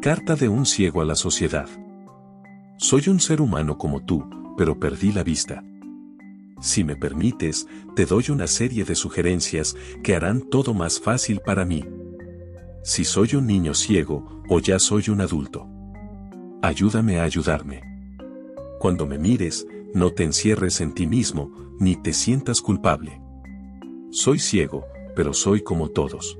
Carta de un ciego a la sociedad. Soy un ser humano como tú, pero perdí la vista. Si me permites, te doy una serie de sugerencias que harán todo más fácil para mí. Si soy un niño ciego o ya soy un adulto. Ayúdame a ayudarme. Cuando me mires, no te encierres en ti mismo, ni te sientas culpable. Soy ciego, pero soy como todos.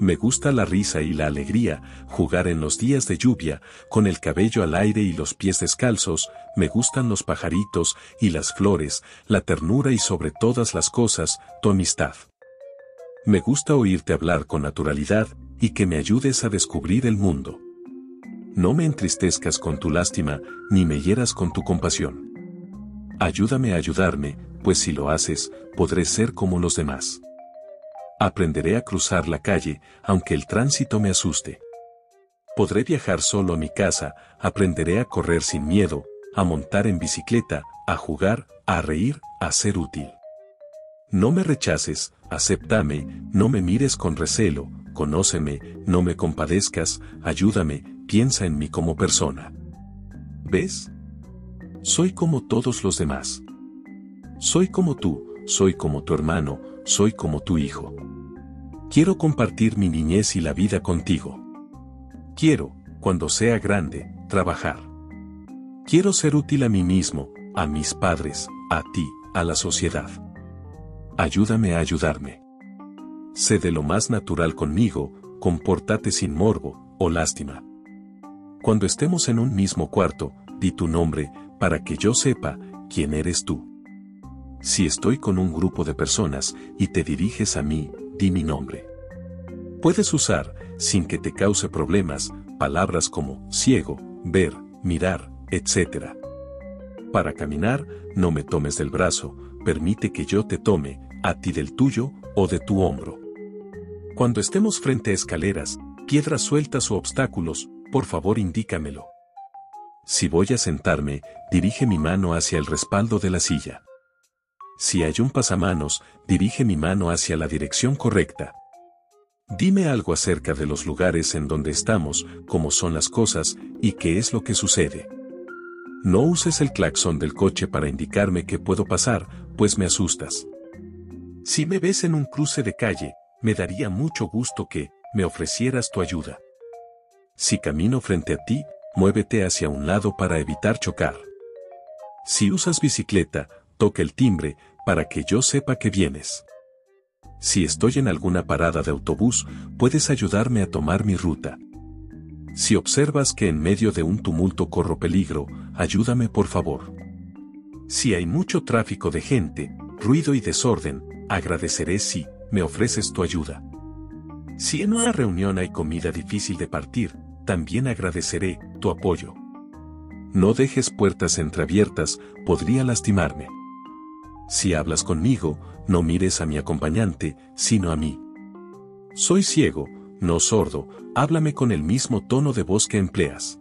Me gusta la risa y la alegría, jugar en los días de lluvia, con el cabello al aire y los pies descalzos, me gustan los pajaritos y las flores, la ternura y sobre todas las cosas, tu amistad. Me gusta oírte hablar con naturalidad y que me ayudes a descubrir el mundo. No me entristezcas con tu lástima, ni me hieras con tu compasión. Ayúdame a ayudarme, pues si lo haces, podré ser como los demás. Aprenderé a cruzar la calle, aunque el tránsito me asuste. Podré viajar solo a mi casa, aprenderé a correr sin miedo, a montar en bicicleta, a jugar, a reír, a ser útil. No me rechaces, acéptame, no me mires con recelo, conóceme, no me compadezcas, ayúdame, piensa en mí como persona. ¿Ves? Soy como todos los demás. Soy como tú, soy como tu hermano, soy como tu hijo. Quiero compartir mi niñez y la vida contigo. Quiero, cuando sea grande, trabajar. Quiero ser útil a mí mismo, a mis padres, a ti, a la sociedad. Ayúdame a ayudarme. Sé de lo más natural conmigo, compórtate sin morbo o lástima. Cuando estemos en un mismo cuarto, di tu nombre, para que yo sepa quién eres tú. Si estoy con un grupo de personas y te diriges a mí, di mi nombre. Puedes usar, sin que te cause problemas, palabras como ciego, ver, mirar, etc. Para caminar, no me tomes del brazo, permite que yo te tome, a ti del tuyo o de tu hombro. Cuando estemos frente a escaleras, piedras sueltas o obstáculos, por favor indícamelo. Si voy a sentarme, dirige mi mano hacia el respaldo de la silla. Si hay un pasamanos, dirige mi mano hacia la dirección correcta. Dime algo acerca de los lugares en donde estamos, cómo son las cosas y qué es lo que sucede. No uses el claxon del coche para indicarme que puedo pasar, pues me asustas. Si me ves en un cruce de calle, me daría mucho gusto que me ofrecieras tu ayuda. Si camino frente a ti, muévete hacia un lado para evitar chocar. Si usas bicicleta, toca el timbre, para que yo sepa que vienes. Si estoy en alguna parada de autobús, puedes ayudarme a tomar mi ruta. Si observas que en medio de un tumulto corro peligro, ayúdame por favor. Si hay mucho tráfico de gente, ruido y desorden, agradeceré si me ofreces tu ayuda. Si en una reunión hay comida difícil de partir, también agradeceré tu apoyo. No dejes puertas entreabiertas, podría lastimarme. Si hablas conmigo, no mires a mi acompañante, sino a mí. Soy ciego, no sordo, háblame con el mismo tono de voz que empleas.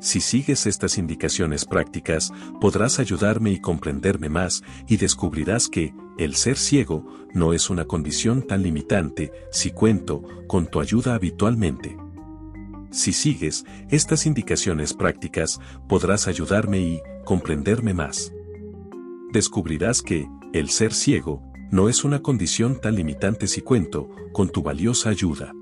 Si sigues estas indicaciones prácticas, podrás ayudarme y comprenderme más, y descubrirás que, el ser ciego, no es una condición tan limitante, si cuento con tu ayuda habitualmente. Si sigues estas indicaciones prácticas, podrás ayudarme y comprenderme más descubrirás que, el ser ciego, no es una condición tan limitante si cuento con tu valiosa ayuda.